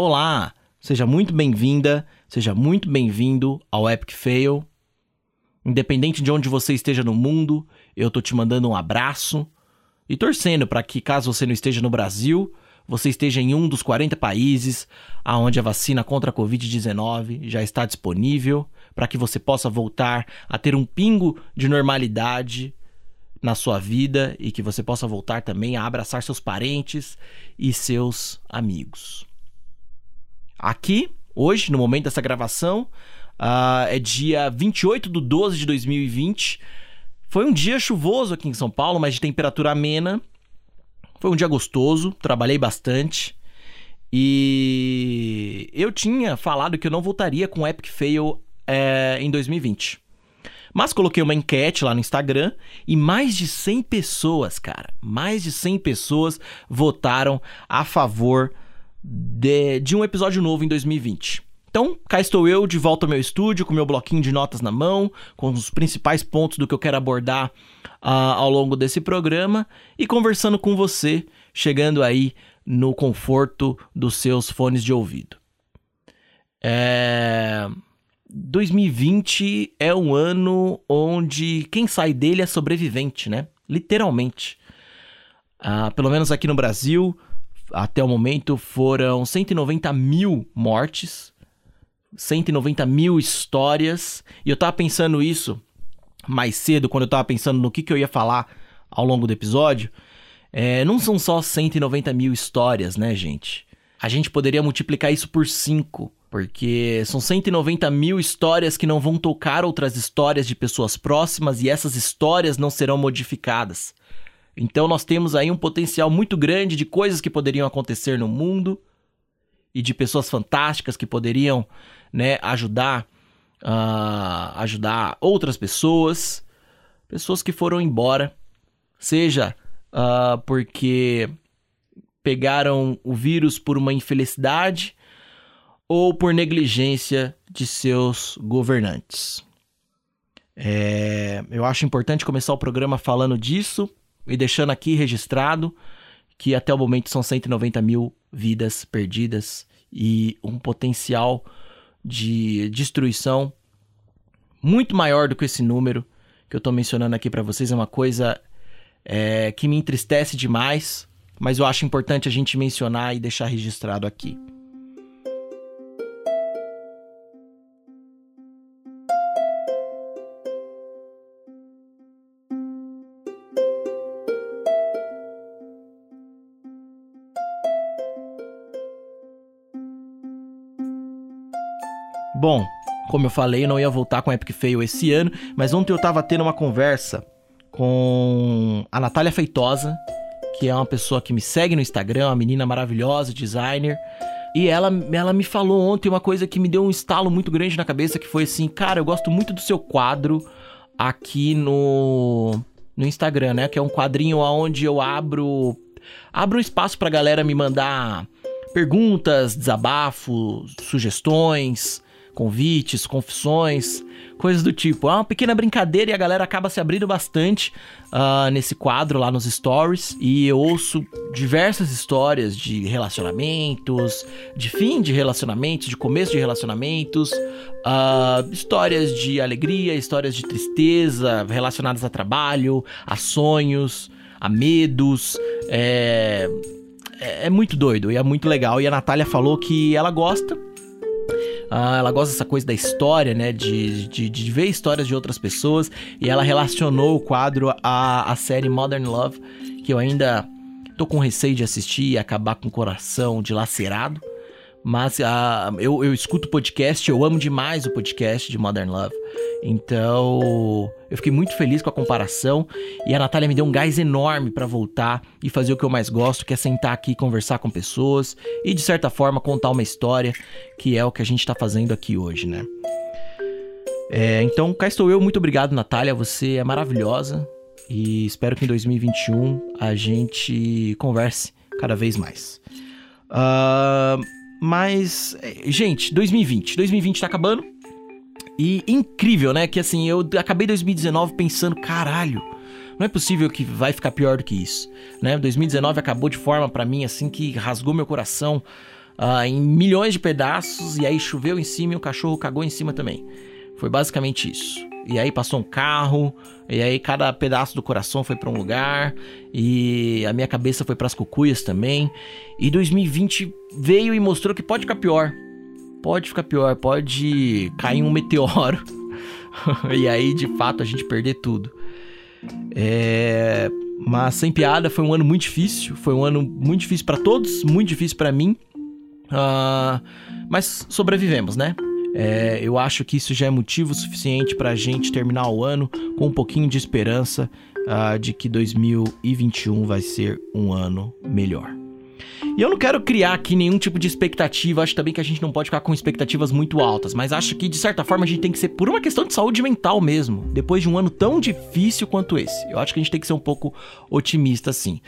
Olá, seja muito bem-vinda, seja muito bem-vindo ao Epic Fail. Independente de onde você esteja no mundo, eu tô te mandando um abraço e torcendo para que caso você não esteja no Brasil, você esteja em um dos 40 países aonde a vacina contra a COVID-19 já está disponível, para que você possa voltar a ter um pingo de normalidade na sua vida e que você possa voltar também a abraçar seus parentes e seus amigos. Aqui, hoje, no momento dessa gravação, uh, é dia 28 de 12 de 2020. Foi um dia chuvoso aqui em São Paulo, mas de temperatura amena. Foi um dia gostoso, trabalhei bastante. E eu tinha falado que eu não voltaria com Epic Fail é, em 2020. Mas coloquei uma enquete lá no Instagram e mais de 100 pessoas, cara, mais de 100 pessoas votaram a favor de, de um episódio novo em 2020. Então, cá estou eu de volta ao meu estúdio, com meu bloquinho de notas na mão, com os principais pontos do que eu quero abordar uh, ao longo desse programa e conversando com você, chegando aí no conforto dos seus fones de ouvido. É... 2020 é um ano onde quem sai dele é sobrevivente, né? Literalmente. Uh, pelo menos aqui no Brasil, até o momento foram 190 mil mortes, 190 mil histórias. E eu tava pensando isso mais cedo, quando eu tava pensando no que, que eu ia falar ao longo do episódio. É, não são só 190 mil histórias, né, gente? A gente poderia multiplicar isso por 5, porque são 190 mil histórias que não vão tocar outras histórias de pessoas próximas e essas histórias não serão modificadas. Então nós temos aí um potencial muito grande de coisas que poderiam acontecer no mundo e de pessoas fantásticas que poderiam, né, ajudar uh, ajudar outras pessoas, pessoas que foram embora, seja uh, porque pegaram o vírus por uma infelicidade ou por negligência de seus governantes. É, eu acho importante começar o programa falando disso, e deixando aqui registrado que até o momento são 190 mil vidas perdidas e um potencial de destruição muito maior do que esse número que eu estou mencionando aqui para vocês. É uma coisa é, que me entristece demais, mas eu acho importante a gente mencionar e deixar registrado aqui. Bom, como eu falei, eu não ia voltar com Epic Fail esse ano, mas ontem eu tava tendo uma conversa com a Natália Feitosa, que é uma pessoa que me segue no Instagram, uma menina maravilhosa, designer. E ela, ela me falou ontem uma coisa que me deu um estalo muito grande na cabeça, que foi assim, cara, eu gosto muito do seu quadro aqui no, no Instagram, né? Que é um quadrinho onde eu abro abro espaço pra galera me mandar perguntas, desabafos, sugestões, convites, confissões, coisas do tipo. É uma pequena brincadeira e a galera acaba se abrindo bastante uh, nesse quadro lá nos stories. E eu ouço diversas histórias de relacionamentos, de fim de relacionamentos, de começo de relacionamentos, uh, histórias de alegria, histórias de tristeza relacionadas a trabalho, a sonhos, a medos. É, é, é muito doido e é muito legal. E a Natália falou que ela gosta ah, ela gosta dessa coisa da história, né? De, de, de, ver histórias de outras pessoas. E ela relacionou o quadro à, à série Modern Love, que eu ainda tô com receio de assistir e acabar com o coração dilacerado. Mas uh, eu, eu escuto podcast, eu amo demais o podcast de Modern Love. Então, eu fiquei muito feliz com a comparação e a Natália me deu um gás enorme para voltar e fazer o que eu mais gosto, que é sentar aqui conversar com pessoas e de certa forma contar uma história, que é o que a gente está fazendo aqui hoje, né? É, então, cá estou eu, muito obrigado, Natália, você é maravilhosa e espero que em 2021 a gente converse cada vez mais. Uh, mas, gente, 2020, 2020 tá acabando. E incrível, né? Que assim, eu acabei 2019 pensando, caralho, não é possível que vai ficar pior do que isso, né? 2019 acabou de forma para mim assim que rasgou meu coração. uh, em milhões de pedaços, e aí choveu em cima e o cachorro cagou em cima também. Foi basicamente isso. E aí passou um carro, e aí cada pedaço do coração foi para um lugar, e a minha cabeça foi para as cucuias também. E 2020 veio e mostrou que pode ficar pior. Pode ficar pior, pode cair um meteoro. e aí, de fato, a gente perder tudo. É... Mas sem piada, foi um ano muito difícil. Foi um ano muito difícil para todos, muito difícil para mim. Uh... Mas sobrevivemos, né? É, eu acho que isso já é motivo suficiente para a gente terminar o ano com um pouquinho de esperança uh, de que 2021 vai ser um ano melhor. E eu não quero criar aqui nenhum tipo de expectativa, acho também que a gente não pode ficar com expectativas muito altas, mas acho que de certa forma a gente tem que ser por uma questão de saúde mental mesmo, depois de um ano tão difícil quanto esse. Eu acho que a gente tem que ser um pouco otimista assim.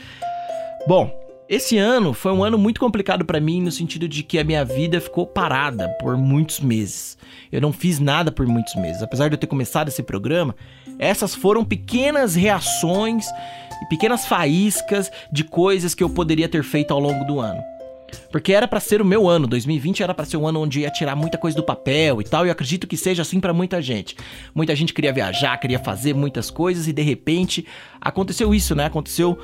Bom, esse ano foi um ano muito complicado para mim no sentido de que a minha vida ficou parada por muitos meses. Eu não fiz nada por muitos meses. Apesar de eu ter começado esse programa, essas foram pequenas reações e pequenas faíscas de coisas que eu poderia ter feito ao longo do ano. Porque era para ser o meu ano, 2020 era para ser um ano onde ia tirar muita coisa do papel e tal, e eu acredito que seja assim para muita gente. Muita gente queria viajar, queria fazer muitas coisas e de repente aconteceu isso, né? Aconteceu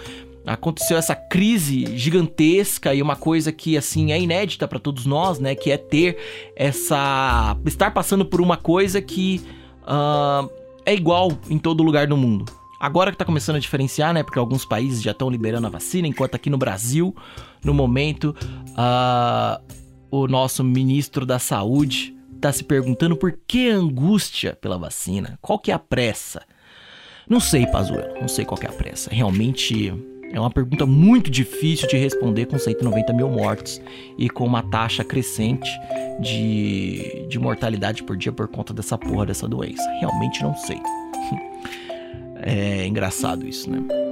aconteceu essa crise gigantesca e uma coisa que assim é inédita para todos nós, né? Que é ter essa estar passando por uma coisa que uh, é igual em todo lugar do mundo. Agora que tá começando a diferenciar, né? Porque alguns países já estão liberando a vacina, enquanto aqui no Brasil, no momento, uh, o nosso ministro da Saúde tá se perguntando por que angústia pela vacina? Qual que é a pressa? Não sei, Pazuello, não sei qual que é a pressa. Realmente é uma pergunta muito difícil de responder com 190 mil mortes e com uma taxa crescente de, de mortalidade por dia por conta dessa porra dessa doença. Realmente não sei. É engraçado isso, né?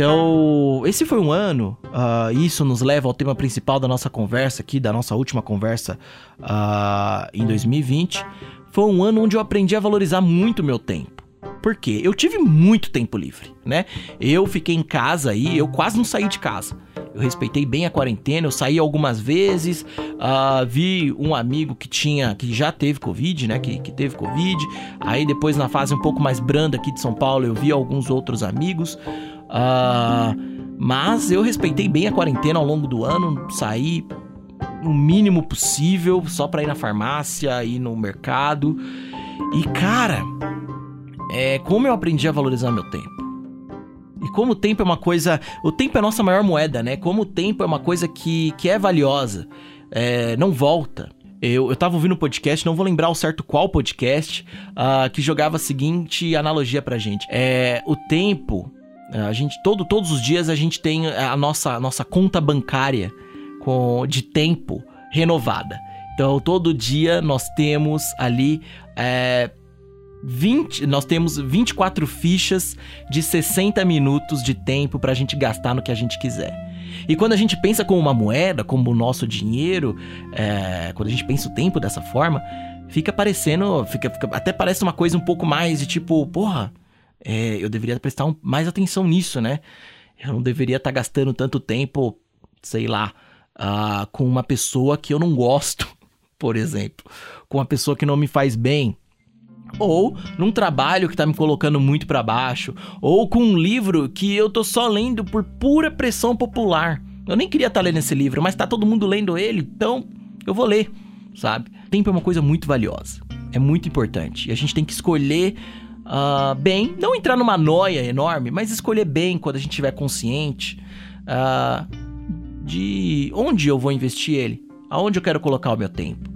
Então, esse foi um ano, uh, isso nos leva ao tema principal da nossa conversa aqui, da nossa última conversa uh, em 2020. Foi um ano onde eu aprendi a valorizar muito o meu tempo. Por quê? Eu tive muito tempo livre, né? Eu fiquei em casa aí, eu quase não saí de casa. Eu respeitei bem a quarentena, eu saí algumas vezes, uh, vi um amigo que tinha, que já teve Covid, né? Que, que teve Covid. Aí depois, na fase um pouco mais branda aqui de São Paulo, eu vi alguns outros amigos. Uh, mas eu respeitei bem a quarentena ao longo do ano, saí o mínimo possível só para ir na farmácia, ir no mercado. E cara, é como eu aprendi a valorizar meu tempo. E como o tempo é uma coisa. O tempo é a nossa maior moeda, né? Como o tempo é uma coisa que, que é valiosa, é, não volta. Eu, eu tava ouvindo um podcast, não vou lembrar o certo qual podcast, uh, que jogava a seguinte analogia pra gente. É, o tempo a gente todo, todos os dias a gente tem a nossa, a nossa conta bancária com, de tempo renovada. Então todo dia nós temos ali é, 20, nós temos 24 fichas de 60 minutos de tempo para a gente gastar no que a gente quiser. E quando a gente pensa como uma moeda, como o nosso dinheiro, é, quando a gente pensa o tempo dessa forma, fica parecendo, fica, fica, até parece uma coisa um pouco mais de tipo, porra, é, eu deveria prestar um, mais atenção nisso, né? Eu não deveria estar tá gastando tanto tempo, sei lá, uh, com uma pessoa que eu não gosto, por exemplo, com uma pessoa que não me faz bem, ou num trabalho que tá me colocando muito para baixo, ou com um livro que eu tô só lendo por pura pressão popular. Eu nem queria estar tá lendo esse livro, mas tá todo mundo lendo ele, então eu vou ler, sabe? Tempo é uma coisa muito valiosa, é muito importante e a gente tem que escolher uh, bem, não entrar numa noia enorme, mas escolher bem quando a gente estiver consciente uh, de onde eu vou investir ele, aonde eu quero colocar o meu tempo.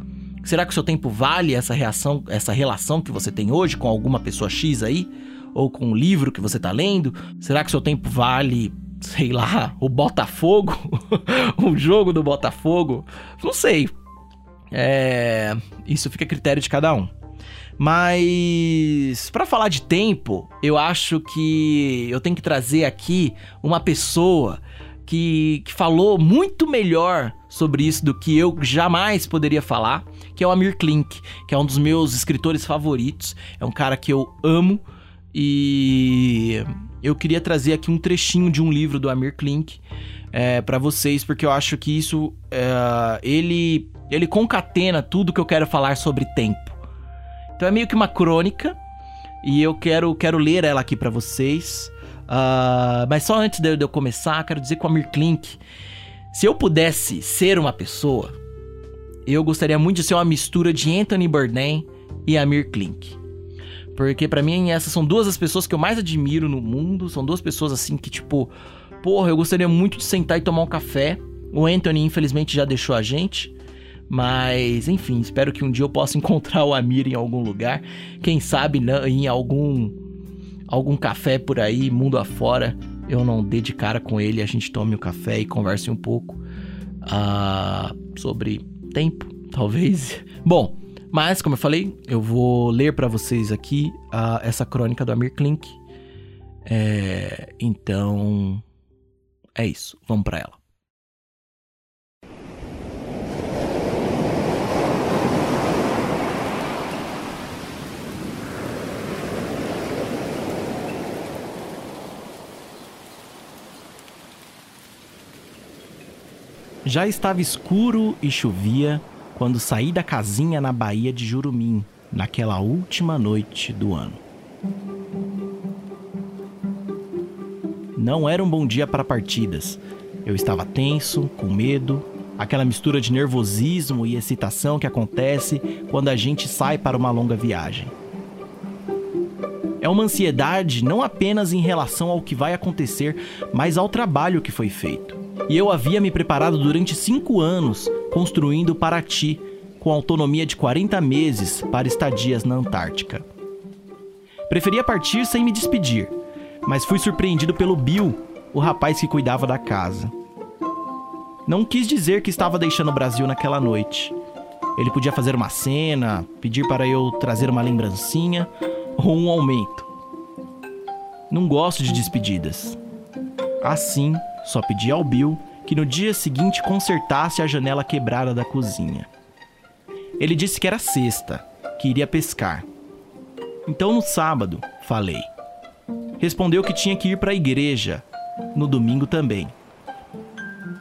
Será que o seu tempo vale essa reação, essa relação que você tem hoje com alguma pessoa X aí? Ou com um livro que você está lendo? Será que o seu tempo vale, sei lá, o Botafogo? o jogo do Botafogo? Não sei. É... Isso fica a critério de cada um. Mas para falar de tempo, eu acho que eu tenho que trazer aqui uma pessoa que, que falou muito melhor sobre isso do que eu jamais poderia falar, que é o Amir Klink, que é um dos meus escritores favoritos. É um cara que eu amo e eu queria trazer aqui um trechinho de um livro do Amir Klink é, para vocês, porque eu acho que isso é, ele ele concatena tudo que eu quero falar sobre tempo. Então é meio que uma crônica e eu quero quero ler ela aqui para vocês. Uh, mas só antes de eu começar, quero dizer com o Amir Klink se eu pudesse ser uma pessoa, eu gostaria muito de ser uma mistura de Anthony Bourdain e Amir Klink. Porque para mim essas são duas das pessoas que eu mais admiro no mundo, são duas pessoas assim que tipo, porra, eu gostaria muito de sentar e tomar um café. O Anthony infelizmente já deixou a gente, mas enfim, espero que um dia eu possa encontrar o Amir em algum lugar, quem sabe em algum algum café por aí, mundo afora eu não dê de cara com ele, a gente tome um café e converse um pouco uh, sobre tempo, talvez. Bom, mas como eu falei, eu vou ler para vocês aqui uh, essa crônica do Amir Klink. É, então, é isso. Vamos para ela. Já estava escuro e chovia quando saí da casinha na Baía de Jurumim, naquela última noite do ano. Não era um bom dia para partidas. Eu estava tenso, com medo, aquela mistura de nervosismo e excitação que acontece quando a gente sai para uma longa viagem. É uma ansiedade não apenas em relação ao que vai acontecer, mas ao trabalho que foi feito. E eu havia me preparado durante cinco anos construindo Paraty, com autonomia de 40 meses para estadias na Antártica. Preferia partir sem me despedir, mas fui surpreendido pelo Bill, o rapaz que cuidava da casa. Não quis dizer que estava deixando o Brasil naquela noite. Ele podia fazer uma cena, pedir para eu trazer uma lembrancinha ou um aumento. Não gosto de despedidas. Assim, só pedi ao Bill que no dia seguinte consertasse a janela quebrada da cozinha. Ele disse que era sexta, que iria pescar. Então no sábado, falei. Respondeu que tinha que ir para a igreja, no domingo também.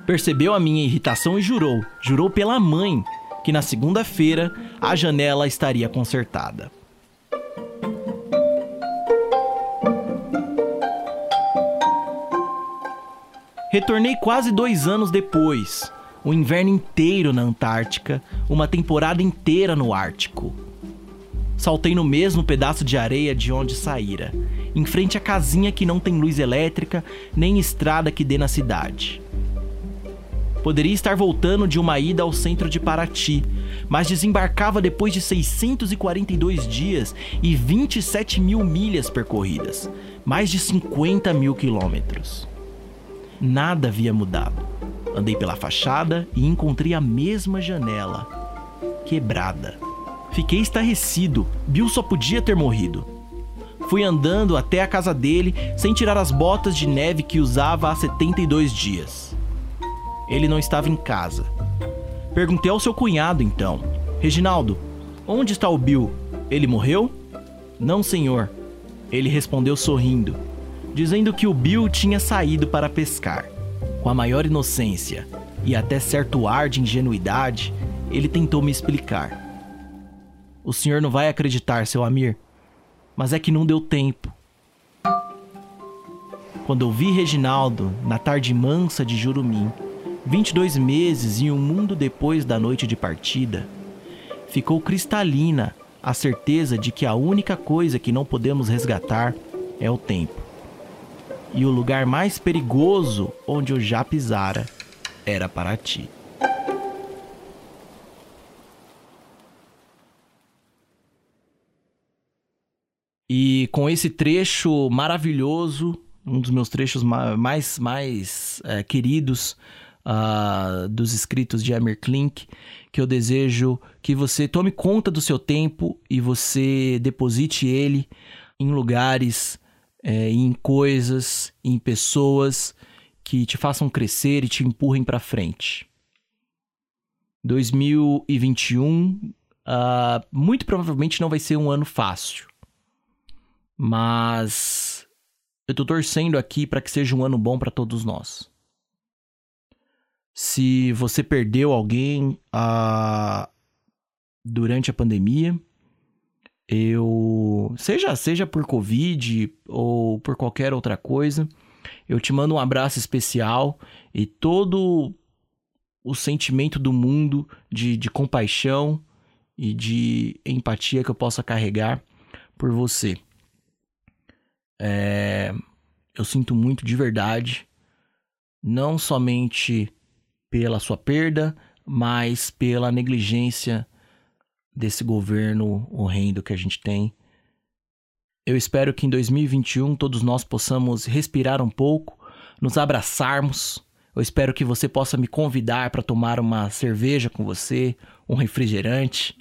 Percebeu a minha irritação e jurou, jurou pela mãe, que na segunda-feira a janela estaria consertada. Retornei quase dois anos depois, um inverno inteiro na Antártica, uma temporada inteira no Ártico. Saltei no mesmo pedaço de areia de onde saíra, em frente à casinha que não tem luz elétrica nem estrada que dê na cidade. Poderia estar voltando de uma ida ao centro de Paraty, mas desembarcava depois de 642 dias e 27 mil milhas percorridas, mais de 50 mil quilômetros nada havia mudado. Andei pela fachada e encontrei a mesma janela, quebrada. Fiquei estarrecido. Bill só podia ter morrido. Fui andando até a casa dele sem tirar as botas de neve que usava há 72 dias. Ele não estava em casa. Perguntei ao seu cunhado então: Reginaldo, onde está o Bill? Ele morreu? Não, senhor. Ele respondeu sorrindo dizendo que o Bill tinha saído para pescar. Com a maior inocência e até certo ar de ingenuidade, ele tentou me explicar. O senhor não vai acreditar, seu Amir, mas é que não deu tempo. Quando eu vi Reginaldo na tarde mansa de Jurumim, 22 meses e um mundo depois da noite de partida, ficou cristalina a certeza de que a única coisa que não podemos resgatar é o tempo e o lugar mais perigoso onde eu já pisara era Paraty. E com esse trecho maravilhoso, um dos meus trechos mais, mais é, queridos uh, dos escritos de Amir Klink, que eu desejo que você tome conta do seu tempo e você deposite ele em lugares é, em coisas, em pessoas que te façam crescer e te empurrem para frente. 2021 uh, muito provavelmente não vai ser um ano fácil. Mas eu tô torcendo aqui para que seja um ano bom para todos nós. Se você perdeu alguém uh, durante a pandemia, eu seja seja por covid ou por qualquer outra coisa, eu te mando um abraço especial e todo o sentimento do mundo de, de compaixão e de empatia que eu possa carregar por você. É, eu sinto muito de verdade, não somente pela sua perda, mas pela negligência desse governo horrendo que a gente tem. Eu espero que em 2021 todos nós possamos respirar um pouco, nos abraçarmos eu espero que você possa me convidar para tomar uma cerveja com você, um refrigerante,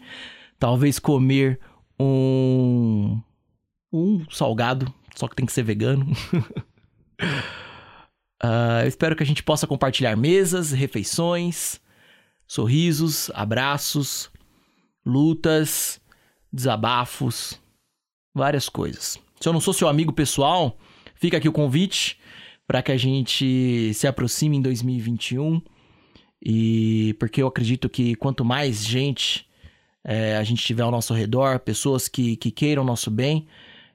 talvez comer um um salgado, só que tem que ser vegano. uh, eu espero que a gente possa compartilhar mesas, refeições, sorrisos, abraços, lutas, desabafos, várias coisas. Se eu não sou seu amigo pessoal, fica aqui o convite para que a gente se aproxime em 2021 e porque eu acredito que quanto mais gente é, a gente tiver ao nosso redor, pessoas que, que queiram nosso bem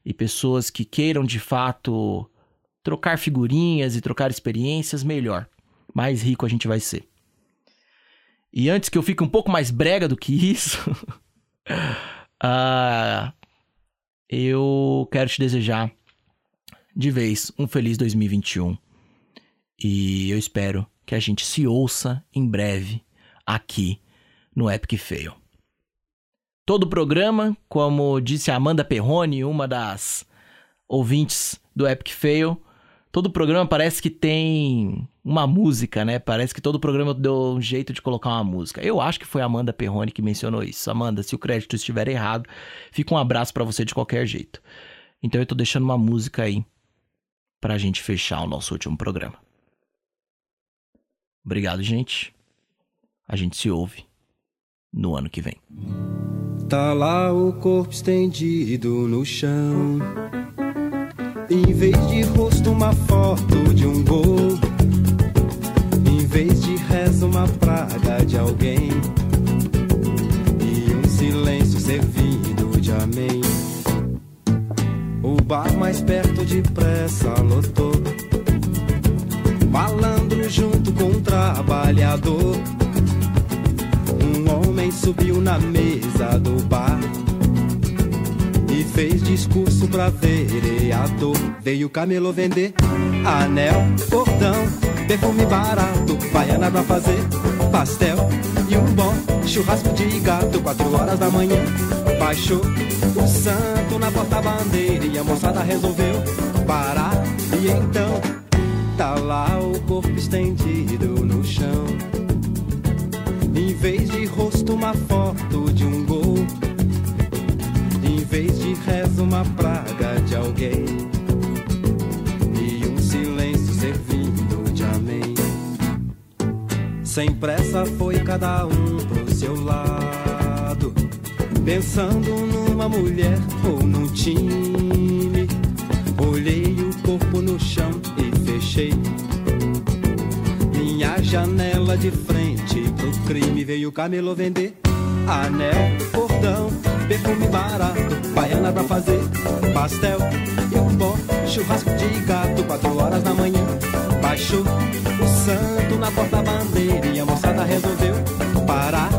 e pessoas que queiram de fato trocar figurinhas e trocar experiências, melhor. Mais rico a gente vai ser. E antes que eu fique um pouco mais brega do que isso, uh, eu quero te desejar de vez um feliz 2021. E eu espero que a gente se ouça em breve aqui no Epic Fail. Todo o programa, como disse a Amanda Perrone, uma das ouvintes do Epic Fail, todo programa parece que tem uma música, né? Parece que todo programa deu um jeito de colocar uma música. Eu acho que foi a Amanda Perrone que mencionou isso. Amanda, se o crédito estiver errado, fica um abraço para você de qualquer jeito. Então eu tô deixando uma música aí para a gente fechar o nosso último programa. Obrigado, gente. A gente se ouve no ano que vem. Tá lá o corpo estendido no chão. Em vez de rosto, uma foto de um gol. Em vez de reza, uma praga de alguém. E um silêncio servido de amém. O bar mais perto depressa lotou. Malandro junto com um trabalhador. Um homem subiu na mesa do bar fez discurso pra vereador. Veio camelô vender anel, cordão, perfume barato, baiana pra fazer pastel e um bom churrasco de gato. Quatro horas da manhã baixou o santo na porta-bandeira e a moçada resolveu parar. E então tá lá o corpo estendido no chão. Em vez de rosto, uma foto de um vez de rezo, uma praga de alguém. E um silêncio servindo de amém. Sem pressa foi cada um pro seu lado. Pensando numa mulher ou num time. Olhei o corpo no chão e fechei. Minha janela de frente pro crime veio o camelô vender. Anel, cordão, perfume barato, baiana pra fazer pastel e um pó, churrasco de gato, quatro horas da manhã. Baixou o santo na porta-bandeira e a moçada resolveu parar.